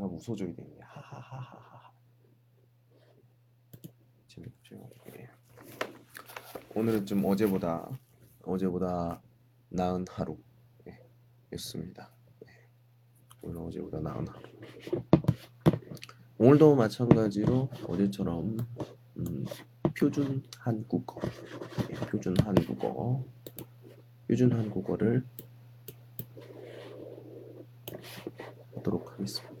要웃어줘야되네 하하하하하. 재밌죠. 예. 오늘은 좀 어제보다 어제보다 나은 하루 예, 였습니다. 예. 오늘 어제보다 나은 하루. 오늘도 마찬가지로 어제처럼 음, 표준 한국어, 예, 표준 한국어, 표준 한국어를 하도록 하겠습니다.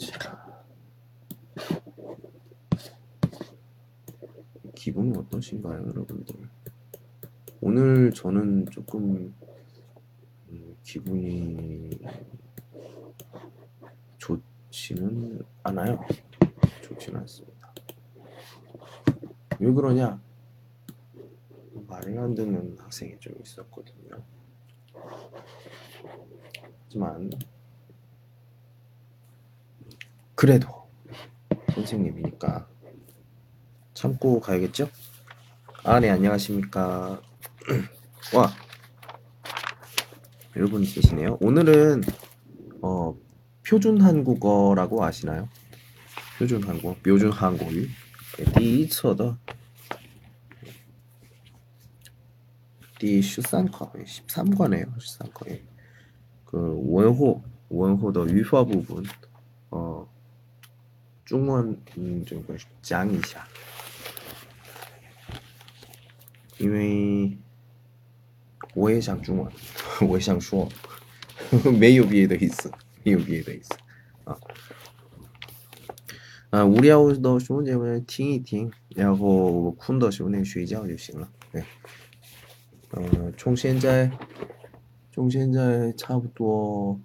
자, 기분이 어떠신가요, 여러분들? 오늘 저는 조금 음, 기분이 좋지는 않아요. 좋지는 않습니다. 왜 그러냐? 말을 안 듣는 학생이 좀 있었거든요. 하지만 그래도 선생님이니까 참고 가야겠죠? 아, 네, 안녕하십니까. 와, 여러분 계시네요. 오늘은 어, 표준 한국어라고 아시나요? 표준 한국어, 표준 한국어. 第一册的第十三课, 13과네요. 13课. 예. 그 원호 원호的 语法 부분 어 중원 음, 这个讲一下因为我也想中文我也想说没有别的意思没有别的意思啊啊无聊的兄弟们听一听然后困的时候呢睡觉就行了对呃从现在从现在差不多，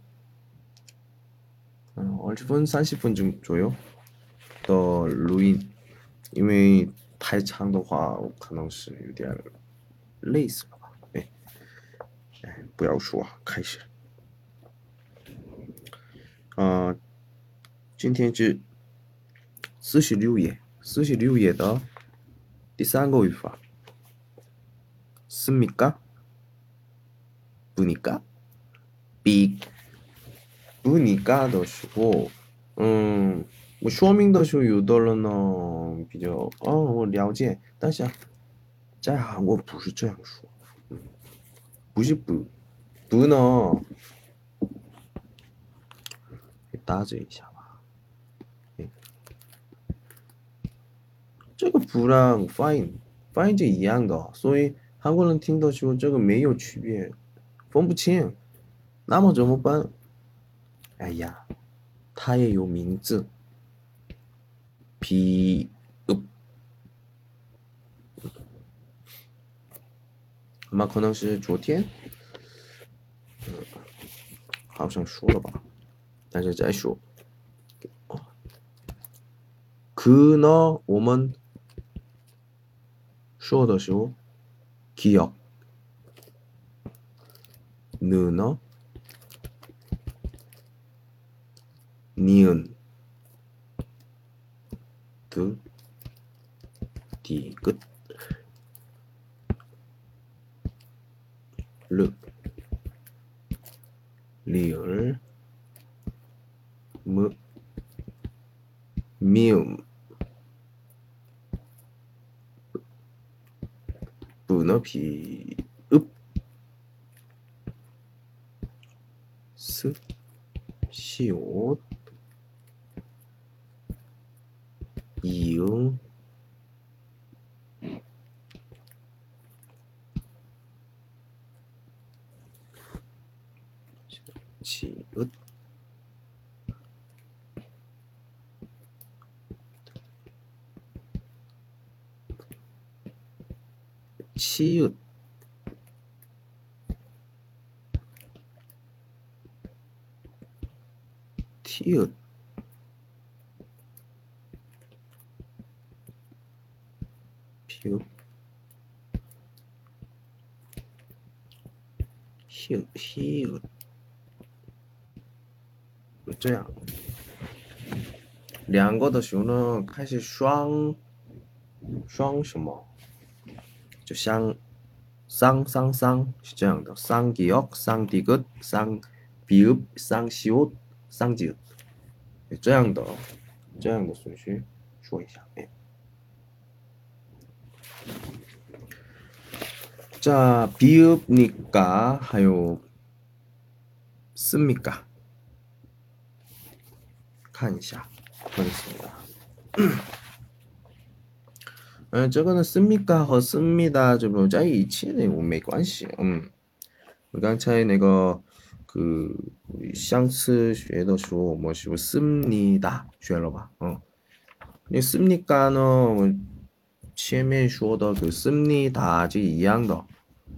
嗯，二十分、三十分钟左右 的录音，因为太长的话，我可能是有点累死了吧。哎，哎，不要说，开始。啊、呃，今天是四十六页，四十六页的第三个语法，是米嘎，不尼嘎，比不尼嘎的时候，嗯。我说明的时候有的人呢比较，哦，我了解，但是在韩国不是这样说，不是不不呢，打字一下吧，哎，这个不让发音，发音是一样的，所以韩国人听的时候这个没有区别。分不清，那么怎么办？哎呀，它也有名字， 皮呃，那可能是昨天，嗯，好像说了吧，但是再说。그呢，我们说的时候，기억 느너 니은 그 디귿 르 리을 무 미음 분어 비 스, 시옷, 이응, 지읒, 치읓, 티읕 피읍 히읗 히읗 这样两个的时候呢开始双双什么就像쌍쌍쌍是这样的쌍기억쌍디귿쌍비읍쌍시옷 上级这样的这样的顺序说一下。哎， 자, 비읍니까? 하요 씁니까? 看一下 보겠습니다. 嗯，这个呢씁니까和씁니다 这不在一起呢，我没关系。嗯，我刚才那个그 우리 相词学的时候，我们是不是 씁니다 学了吧？嗯，那 씁니까는 我前面说的그 씁니다 就一样的，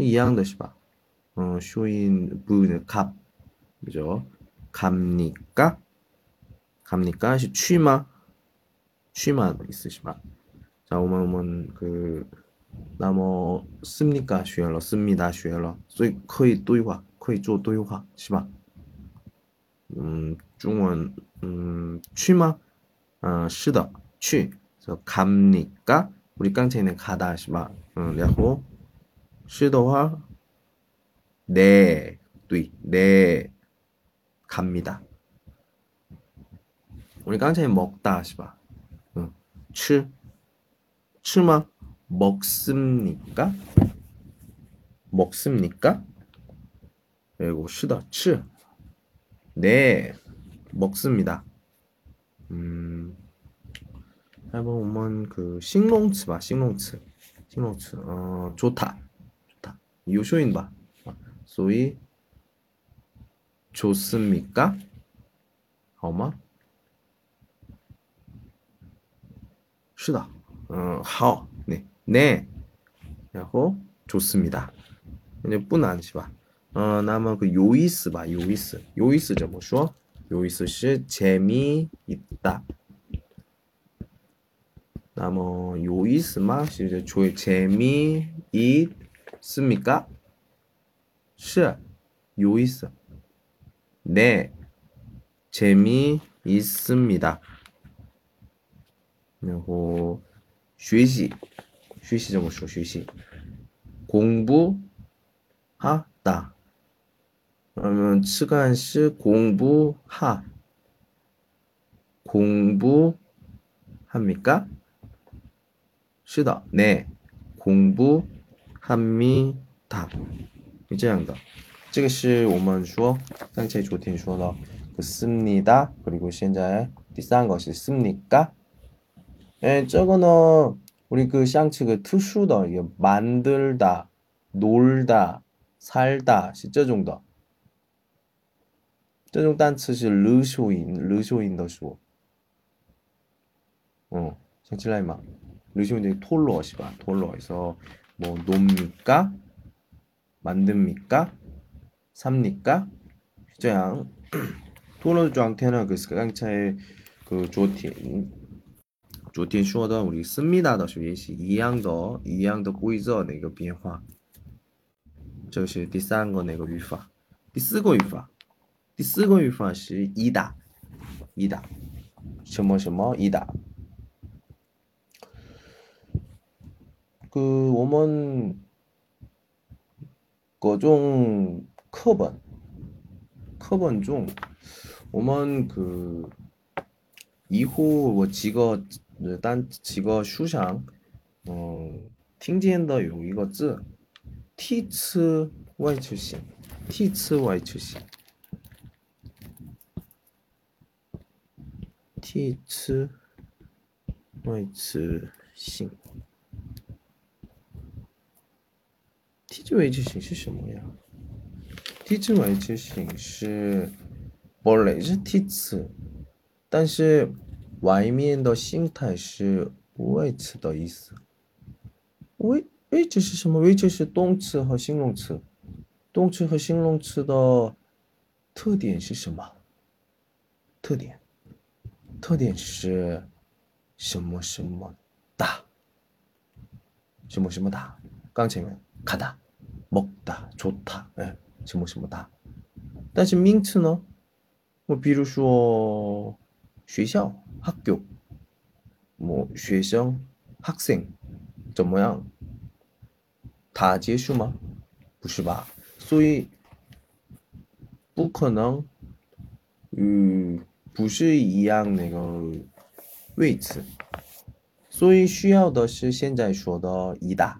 이양 대시바. 어, 쇼인 부는 갑. 그죠? 갑니까? 갑니까? 시 취마. 취마 있으시마. 자, 오만 오만 그 나머 씁니까? 슈엘러 씁니다. 슈엘러. 소이 거의 또이화. 거의 쪼 또이화. 시바. 음, 중원 음, 취마. 아, 어, 시다. 취. 그래서 갑니까? 우리 깡체는 가다 시바. 어, 네, 음, 그리고 쉬더화 네, 뚜이, 네, 갑니다. 우리 깡차이 먹다 하시바. 응. 추, 추마 먹습니까? 먹습니까? 그리고 쉬더, 추. 네, 먹습니다. 음, 해보면 그 싱롱츠 봐, 싱롱츠, 싱롱츠. 어, 좋다. 좋다. 요쇼인 봐. 소위 좋습니까? 好吗?是的. 어, 好. 네. 네. 然后 좋습니다. 근데 不难是吧?呃，那么个有意思吧，有意思，有意思怎么说？有意思是재미있다。那么有意思吗？是就재미있 습니까？是有意思。네재미있습니다。然后学习，学习怎么说？学习공부하다。 그러면 시간 시 공부하 공부합니까? 是的, 네. 공부 합니다. 这样的.这个是我们说刚才昨天说的 씁니다. 그리고 现在第三个是 씁니까? 예, 这个呢 우리 그 샹츠 그 특殊的 이게 만들다, 놀다, 살다, 是这种的.这种单词是日收音，日收音的说。어,想起来吗? 르쇼인데 톨로시바 톨로에서 뭐 놉니까? 만듭니까? 삽니까? 这样 톨로状态呢 그刚才그昨天昨天说的 우리 씁니다 的时候也是一样的一样的规则的一个变化这是第三个那个语法第四个语法第四个语法是一打，一打，什么什么一打。 그我们各种课本课本中我们그以后我几个单几个书上嗯听见的有一个字替词外出现替词外出现 替词谓词性。 替词谓词性是什么呀？替词谓词性是本来是替词，但是外面的形态是谓词的意思。谓谓词是什么？谓词是动词和形容词。动词和形容词的特点是什么？特点，特点是什么什么大？什么什么大？刚前面看大、 먹다、좋 다， 哎，什么什么大？但是名词呢？我比如说学校、학교，뭐学生、학생怎么样？它结束吗？不是吧？所以不可能，与不是一样那个位置，所以需要的是现在说的“一大”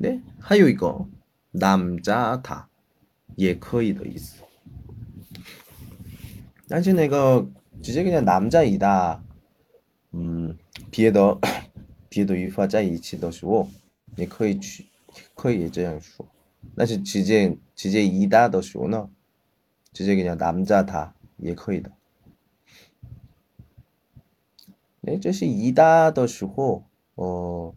네， 还有一个남자다也可以的意思。但是那个直接跟남자이 다， 嗯，别的别的语法在一起的时候，也可以去，可以这样说。但是直接直接이다的时候呢，直接跟남자다也可以的。哎，这是一大的时候，哦，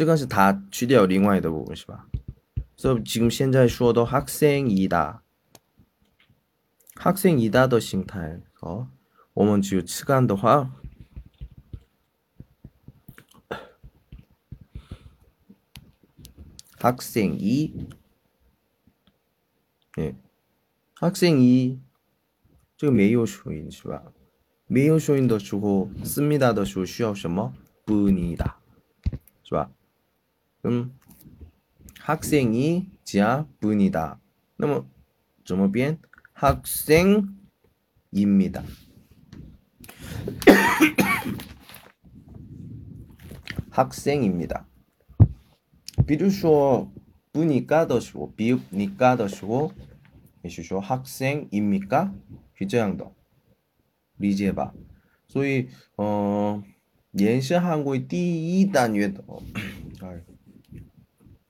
这个是它去掉另外的部分是吧？所以지금现在说的학생이 다， 학생이다的形态哦，我们只有吃干的话，학생 이， 哎，학생 이， 这个没有属音是吧？没有收音的时候，씁니다的时候需要什么？분 이 다， 是吧？ 嗯，학생이자분이 다， 那么怎么变？학생입니 다， 학생입니 다。 比如说不니까的时候，比니까的时候，也是说학생입니 까？ 是这样的。理解吧，所以，嗯， 延伸韩国语第一单元的，哎，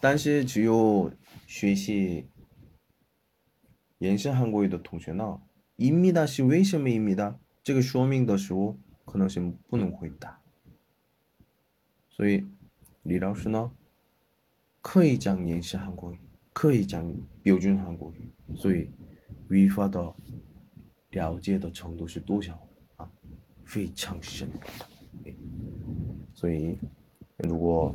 但是只有学习延伸韩国语的同学呢，입니다是为什么입니다这个说明的时候可能是不能回答，所以李老师呢可以讲延伸韩国语，可以讲标准韩国语，所以语法的了解的程度是多少啊？非常深，所以如果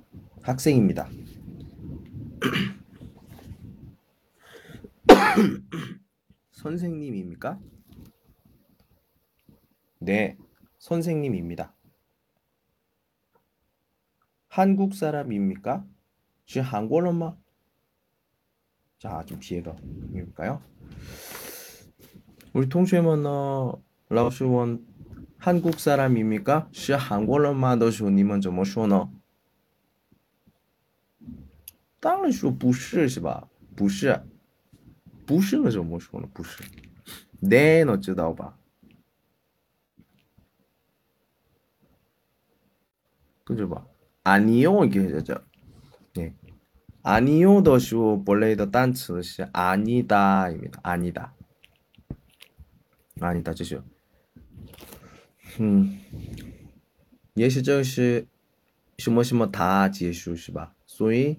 학생입니다. 선생님입니까? 네, 선생님입니다. 한국 사람입니까? 지 한국어마 자, 좀 뒤에가 보일까요? 우리 통쉐머너 라오시원 한국 사람입니까? 시 한국어마 더 쇼니 먼저 뭐 쇼너 当然说不是是吧？不是，不是那怎么说呢？不是，네能知道吧？对吧？아니요이렇게 죠。 네아니요的时候，本来的单词是아니다입니다아니 다， 아니다就是，嗯，也是这是什么什么它结束是吧？所以。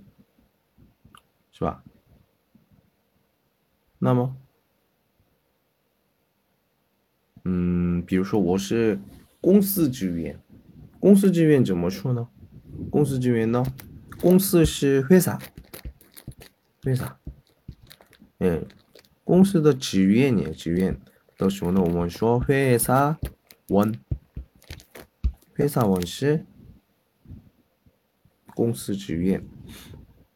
是吧？那么，嗯，比如说我是公司职员，公司职员怎么说呢？公司职员呢？公司是회사为啥？嗯，公司的职员呢？职员的时候呢，我们说회사 원， 회사원是公司职员。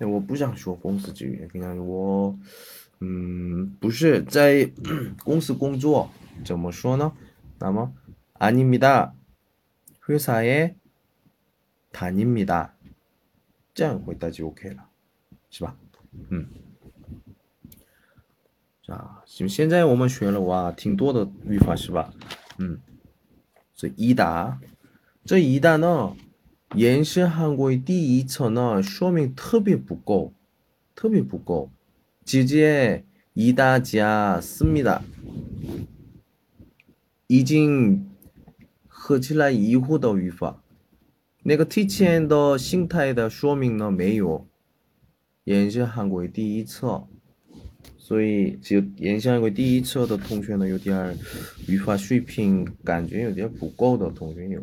我不想说公司职员，그냥我，嗯，不是在公司工作，怎么说呢？那么아닙니다 회사에다닙니다这样回答就 OK 了，是吧？嗯。啊，行，现在我们学了哇，挺多的语法是吧？嗯，这一答，这一答呢， 延伸韩国第一册呢，说明特别不够，特别不够，直接一大家思密达，已经合起来以后的语法，那个提前的心态的说明呢没有，延伸韩国第一册。所以只有延下一个第一册的同学呢，有点语法水平感觉有点不够的同学有。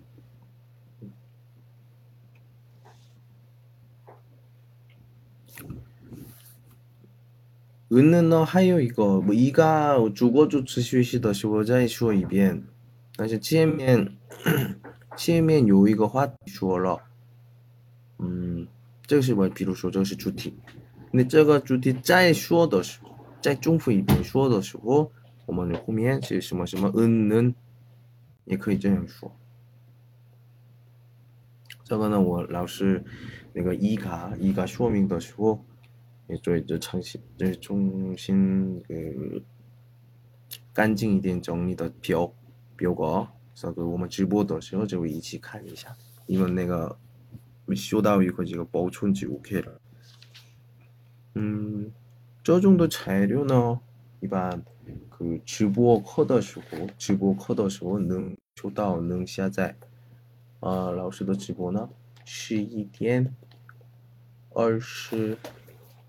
은는 너 하요 이거 뭐 이가 主国主持学习的时候再说一遍，但是前面前面有一个话题说了，嗯，这个是我比如说这个是主题，那这个主题再说的时候，再重复一遍说的时候，我们后面是什么什么嗯能，也可以这样说。这个呢，我老师那个一卡一卡说明的时候。 也做一个重新，就是重新그干净一点整理的表表格，这个我们直播的时候就一起看一下，因为那个修到一个这个保存就 OK 了。嗯，这种的材料呢，一般그直播课的时候，直播课的时候能收到能下载。啊，老师的直播呢，十一点二十。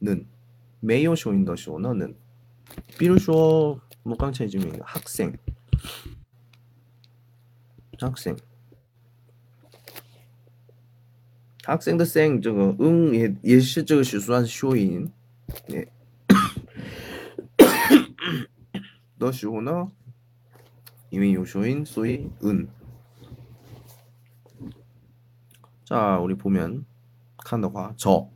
는 매요 쇼인 더 쇼너는? 비로쇼 목강체의 주민 학생. 학생. 학생 더생 저거 응예 예시 저거 시수한 쇼인. 예. 네더 쇼너? 이미 요쇼인 소이 은. 자, 우리 보면 칸더화 저.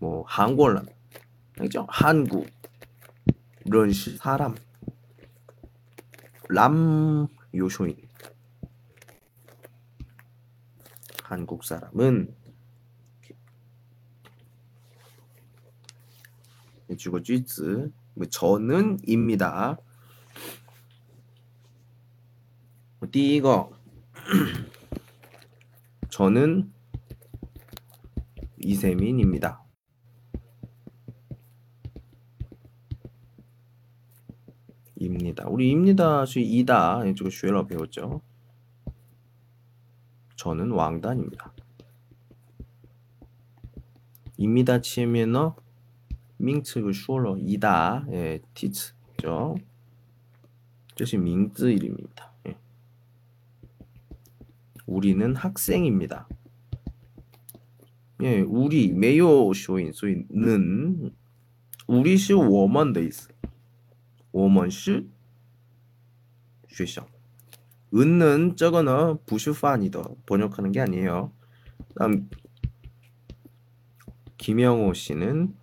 뭐 한국어라면 알겠죠? 한국 이런 식 사람 람 요소인 한국 사람은 주거 쥐즈 뭐 저는 입니다. 뭐 띠거 저는 이세민입니다. 입니다. 우리 입니다 수 이다 이쪽 쉐러 배웠죠. 저는 왕단입니다. 입니다 치면은 밍츠 슈러 이다 예, 티츠죠. 这是名字이름입니다. 예. 우리는 학생입니다. 예, 우리 매요 쇼인 소이는 우리 是我们的意思。 我们是 学校. 은는 저거는 부슈판이더 번역하는 게 아니에요. 다음 김영호 씨는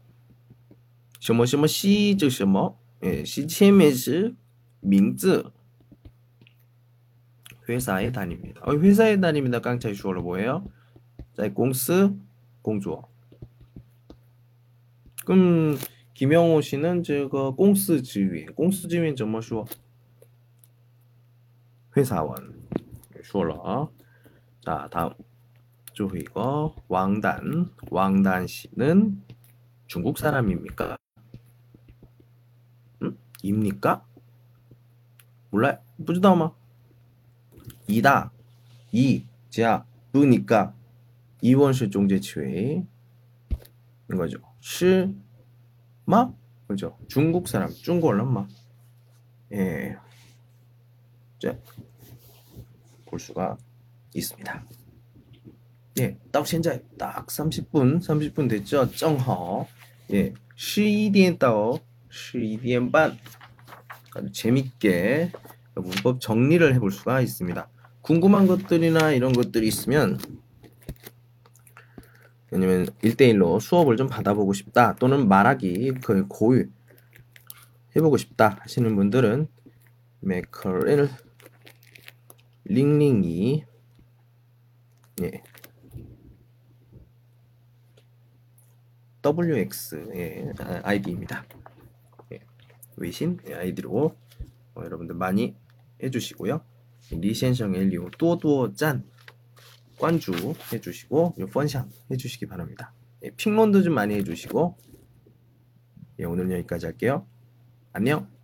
什么什么西这什么 예, 시前面是名字 회사에 다닙니다. 어, 회사에 다닙니다. 깡차이 주어로 뭐예요? 在公司工作 그럼 김영호 씨는 这个公司职员公司职员怎么说 회사원 슈얼러 자 다음 주이거 왕단 왕단 씨는 중국 사람입니까? 음? 입니까? 몰라 부지다마 이다 이 자, 부니까 이원시 종제치회 인 거죠. 시, 마? 그죠. 중국 사람, 중국 얼마? 예. 자, 볼 수가 있습니다. 예, 딱 현재 딱 30분, 30분 됐죠? 정허. 예, 11년 따오, 11년 반. 아주 재밌게 문법 정리를 해볼 수가 있습니다. 궁금한 것들이나 이런 것들이 있으면 왜냐면 1대1로 수업을 좀 받아보고 싶다 또는 말하기 그 고유 해보고 싶다 하시는 분들은 메커를 링링이 예. WX의 아이디입니다. 예. 외신 아이디로 어, 여러분들 많이 해주시고요. 리센성의 리오 또또 짠 관주 해주시고 펀샹 해주시기 바랍니다. 예, 핑론도 좀 많이 해주시고 예, 오늘 여기까지 할게요. 안녕.